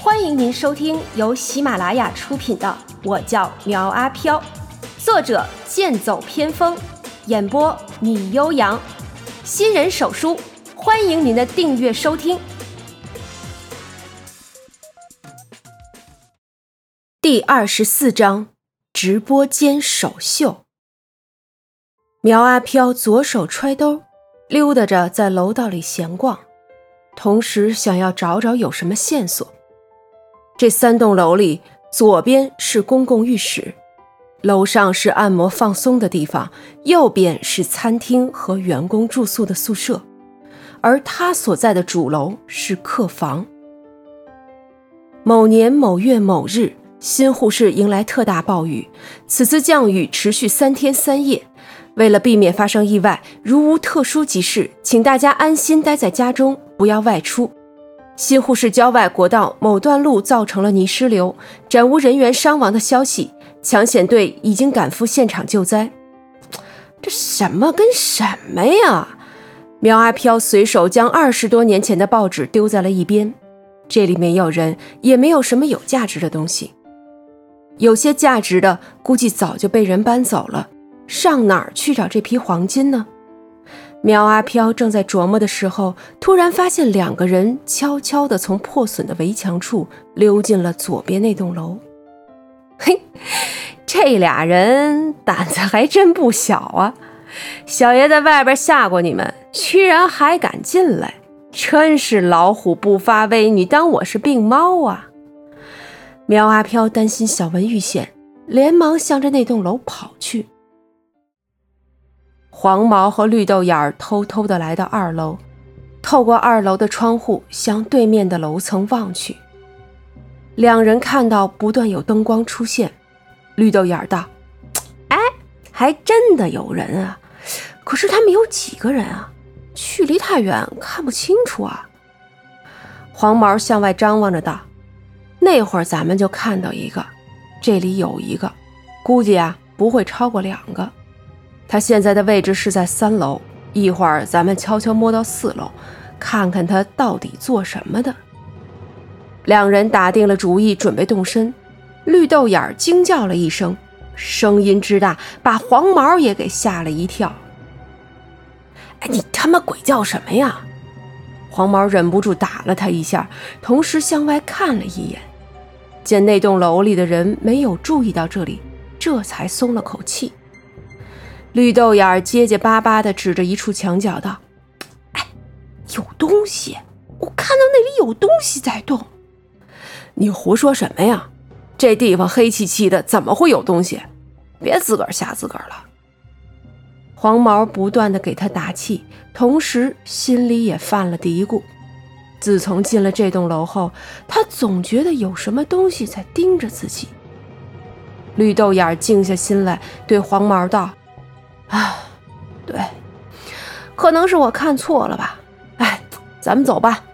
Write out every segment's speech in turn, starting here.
欢迎您收听由喜马拉雅出品的《我叫苗阿飘》，作者剑走偏锋，演播米悠扬，新人手书，欢迎您的订阅收听。第二十四章：直播间首秀。苗阿飘左手揣兜，溜达着在楼道里闲逛，同时想要找找有什么线索。这三栋楼里，左边是公共浴室，楼上是按摩放松的地方，右边是餐厅和员工住宿的宿舍，而他所在的主楼是客房。某年某月某日，新沪市迎来特大暴雨，此次降雨持续三天三夜。为了避免发生意外，如无特殊急事，请大家安心待在家中，不要外出。新沪市郊外国道某段路造成了泥石流，暂无人员伤亡的消息。抢险队已经赶赴现场救灾。这什么跟什么呀？苗阿飘随手将二十多年前的报纸丢在了一边。这里没有人，也没有什么有价值的东西。有些价值的，估计早就被人搬走了。上哪儿去找这批黄金呢？苗阿飘正在琢磨的时候，突然发现两个人悄悄地从破损的围墙处溜进了左边那栋楼。嘿，这俩人胆子还真不小啊！小爷在外边吓过你们，居然还敢进来，真是老虎不发威，你当我是病猫啊？苗阿飘担心小文遇险，连忙向着那栋楼跑去。黄毛和绿豆眼儿偷偷地来到二楼，透过二楼的窗户向对面的楼层望去。两人看到不断有灯光出现，绿豆眼儿道：“哎，还真的有人啊！可是他们有几个人啊？距离太远，看不清楚啊。”黄毛向外张望着道：“那会儿咱们就看到一个，这里有一个，估计啊不会超过两个。”他现在的位置是在三楼，一会儿咱们悄悄摸到四楼，看看他到底做什么的。两人打定了主意，准备动身。绿豆眼儿惊叫了一声，声音之大，把黄毛也给吓了一跳。哎，你他妈鬼叫什么呀！黄毛忍不住打了他一下，同时向外看了一眼，见那栋楼里的人没有注意到这里，这才松了口气。绿豆眼儿结结巴巴地指着一处墙角道：“哎，有东西！我看到那里有东西在动。”“你胡说什么呀？这地方黑漆漆的，怎么会有东西？别自个儿吓自个儿了。”黄毛不断地给他打气，同时心里也犯了嘀咕：自从进了这栋楼后，他总觉得有什么东西在盯着自己。绿豆眼儿静下心来，对黄毛道。啊，对，可能是我看错了吧。哎，咱们走吧。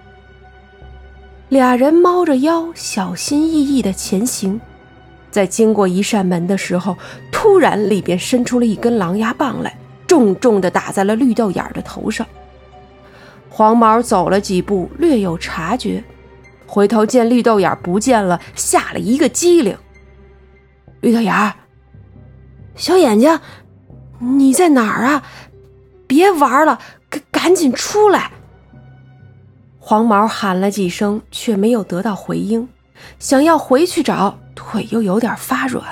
俩人猫着腰，小心翼翼的前行，在经过一扇门的时候，突然里边伸出了一根狼牙棒来，重重的打在了绿豆眼的头上。黄毛走了几步，略有察觉，回头见绿豆眼不见了，吓了一个机灵。绿豆眼，小眼睛。你在哪儿啊？别玩了，赶赶紧出来！黄毛喊了几声，却没有得到回应。想要回去找，腿又有点发软。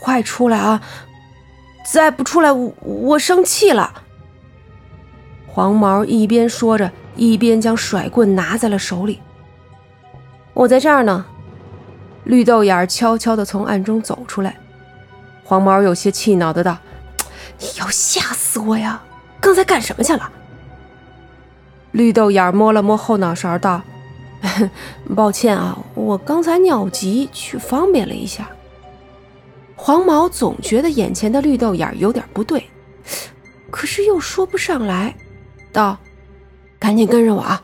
快出来啊！再不出来，我我生气了。黄毛一边说着，一边将甩棍拿在了手里。我在这儿呢。绿豆眼悄悄地从暗中走出来。黄毛有些气恼的道：“ 你要吓死我呀！刚才干什么去了？”绿豆眼摸了摸后脑勺道：“ 抱歉啊，我刚才尿急，去方便了一下。”黄毛总觉得眼前的绿豆眼有点不对，可是又说不上来，道：“赶紧跟着我啊！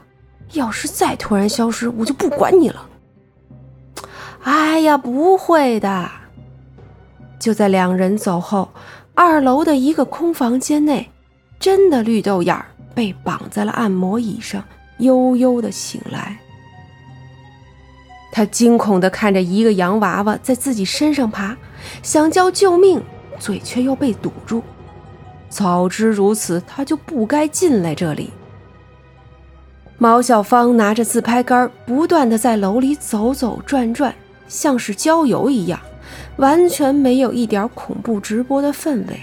要是再突然消失，我就不管你了。”哎呀，不会的。就在两人走后，二楼的一个空房间内，真的绿豆眼儿被绑在了按摩椅上，悠悠的醒来。他惊恐的看着一个洋娃娃在自己身上爬，想叫救命，嘴却又被堵住。早知如此，他就不该进来这里。毛小芳拿着自拍杆，不断的在楼里走走转转，像是郊游一样，完全没有一点恐怖直播的氛围。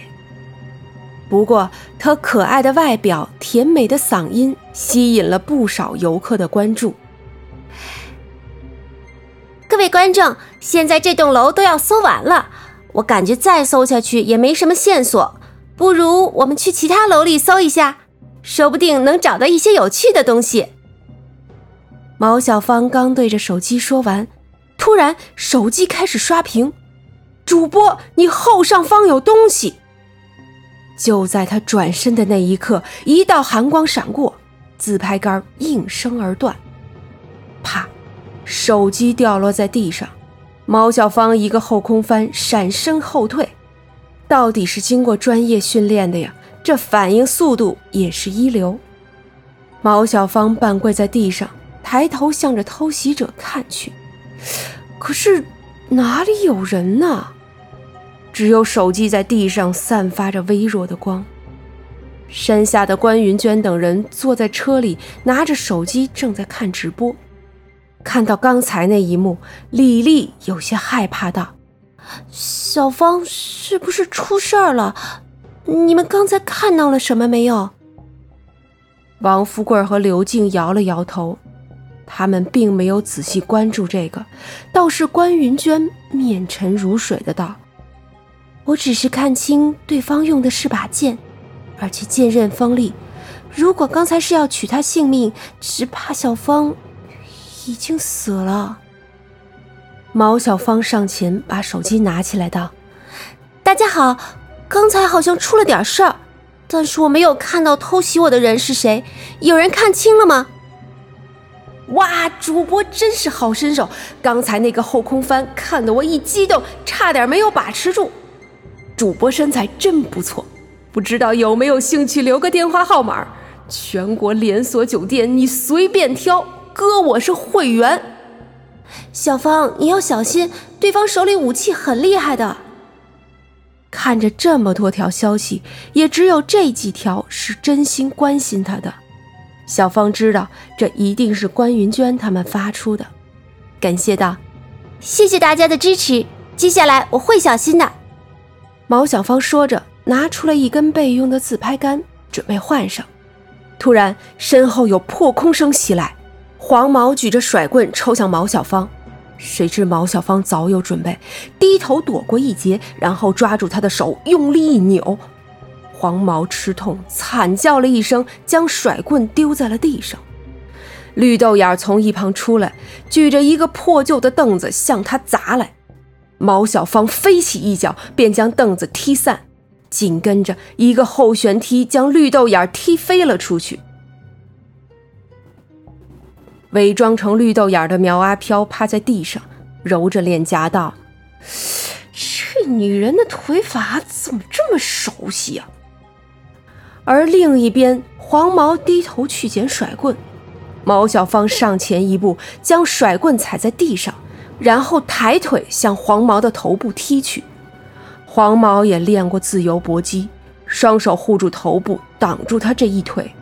不过，她可爱的外表、甜美的嗓音，吸引了不少游客的关注。各位观众，现在这栋楼都要搜完了，我感觉再搜下去也没什么线索，不如我们去其他楼里搜一下，说不定能找到一些有趣的东西。毛小芳刚对着手机说完，突然手机开始刷屏：“主播，你后上方有东西！”就在他转身的那一刻，一道寒光闪过，自拍杆应声而断，啪。手机掉落在地上，毛小芳一个后空翻，闪身后退。到底是经过专业训练的呀，这反应速度也是一流。毛小芳半跪在地上，抬头向着偷袭者看去，可是哪里有人呢？只有手机在地上散发着微弱的光。山下的关云娟等人坐在车里，拿着手机正在看直播。看到刚才那一幕，李丽有些害怕道：“小芳是不是出事儿了？你们刚才看到了什么没有？”王富贵和刘静摇了摇头，他们并没有仔细关注这个。倒是关云娟面沉如水的道：“我只是看清对方用的是把剑，而且剑刃锋利。如果刚才是要取他性命，只怕小芳……”已经死了。毛小芳上前把手机拿起来，道：“大家好，刚才好像出了点事儿，但是我没有看到偷袭我的人是谁，有人看清了吗？”哇，主播真是好身手！刚才那个后空翻看得我一激动，差点没有把持住。主播身材真不错，不知道有没有兴趣留个电话号码？全国连锁酒店你随便挑。哥，我是会员。小芳，你要小心，对方手里武器很厉害的。看着这么多条消息，也只有这几条是真心关心他的。小芳知道，这一定是关云娟他们发出的，感谢道：“谢谢大家的支持，接下来我会小心的。”毛小芳说着，拿出了一根备用的自拍杆，准备换上。突然，身后有破空声袭来。黄毛举着甩棍抽向毛小芳，谁知毛小芳早有准备，低头躲过一劫，然后抓住他的手，用力一扭，黄毛吃痛，惨叫了一声，将甩棍丢在了地上。绿豆眼从一旁出来，举着一个破旧的凳子向他砸来，毛小芳飞起一脚，便将凳子踢散，紧跟着一个后旋踢将绿豆眼踢飞了出去。伪装成绿豆眼的苗阿飘趴在地上，揉着脸颊道：“这女人的腿法怎么这么熟悉啊？”而另一边，黄毛低头去捡甩棍，毛小芳上前一步，将甩棍踩在地上，然后抬腿向黄毛的头部踢去。黄毛也练过自由搏击，双手护住头部，挡住他这一腿。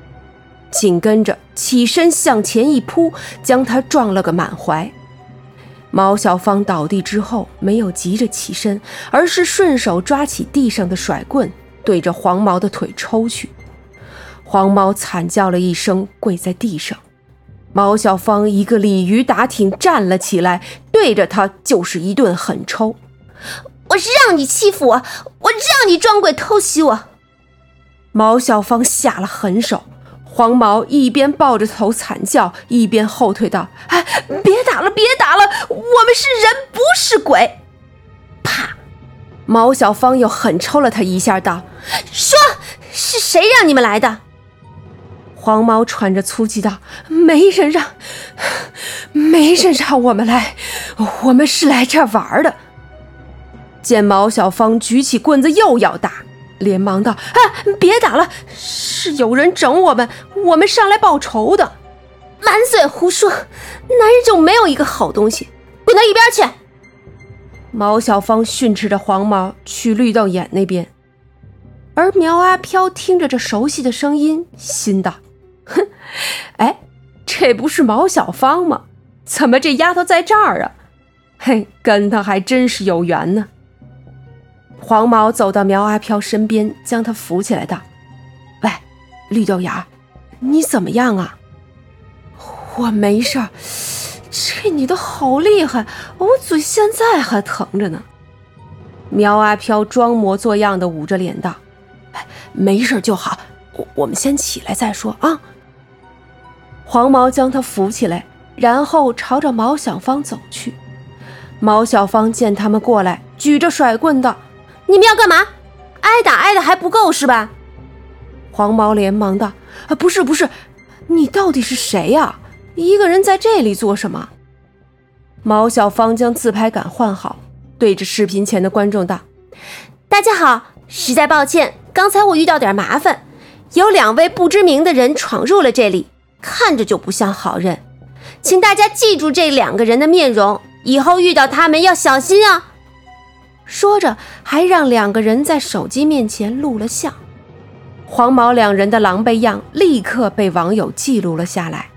紧跟着起身向前一扑，将他撞了个满怀。毛小芳倒地之后，没有急着起身，而是顺手抓起地上的甩棍，对着黄毛的腿抽去。黄毛惨叫了一声，跪在地上。毛小芳一个鲤鱼打挺站了起来，对着他就是一顿狠抽。我是让你欺负我，我让你装鬼偷袭我。毛小芳下了狠手。黄毛一边抱着头惨叫，一边后退道：“哎，别打了，别打了，我们是人，不是鬼。”啪！毛小芳又狠抽了他一下，道：“说是谁让你们来的？”黄毛喘着粗气道：“没人让，没人让我们来，我们是来这儿玩的。”见毛小芳举起棍子又要打。连忙道：“啊，别打了，是有人整我们，我们上来报仇的。”满嘴胡说！男人就没有一个好东西，滚到一边去！毛小芳训斥着黄毛去绿豆眼那边，而苗阿飘听着这熟悉的声音，心道：“，哎，这不是毛小芳吗？怎么这丫头在这儿啊？嘿，跟她还真是有缘呢。”黄毛走到苗阿飘身边，将她扶起来，道：“喂，绿豆芽，你怎么样啊？”“我没事儿。”“这女的好厉害，我嘴现在还疼着呢。”苗阿飘装模作样的捂着脸道：“，没事就好，我我们先起来再说啊。”黄毛将他扶起来，然后朝着毛小芳走去。毛小芳见他们过来，举着甩棍道。你们要干嘛？挨打挨的还不够是吧？黄毛连忙道：“啊，不是不是，你到底是谁呀？一个人在这里做什么？”毛小芳将自拍杆换好，对着视频前的观众道：“大家好，实在抱歉，刚才我遇到点麻烦，有两位不知名的人闯入了这里，看着就不像好人，请大家记住这两个人的面容，以后遇到他们要小心啊。”说着，还让两个人在手机面前录了像。黄毛两人的狼狈样立刻被网友记录了下来。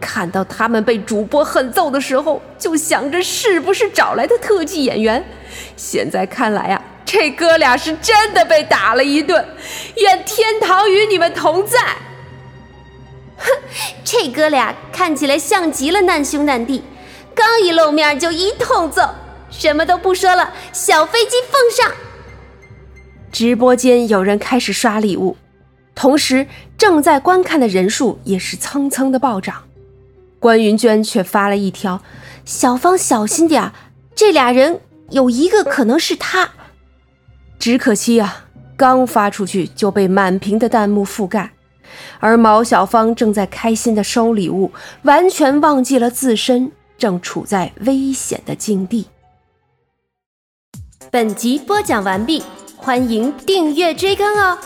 看到他们被主播狠揍的时候，就想着是不是找来的特技演员。现在看来啊，这哥俩是真的被打了一顿。愿天堂与你们同在。这哥俩看起来像极了难兄难弟，刚一露面就一通揍。什么都不说了，小飞机奉上。直播间有人开始刷礼物，同时正在观看的人数也是蹭蹭的暴涨。关云娟却发了一条：“小芳小心点，这俩人有一个可能是他。”只可惜啊，刚发出去就被满屏的弹幕覆盖，而毛小芳正在开心的收礼物，完全忘记了自身正处在危险的境地。本集播讲完毕，欢迎订阅追更哦。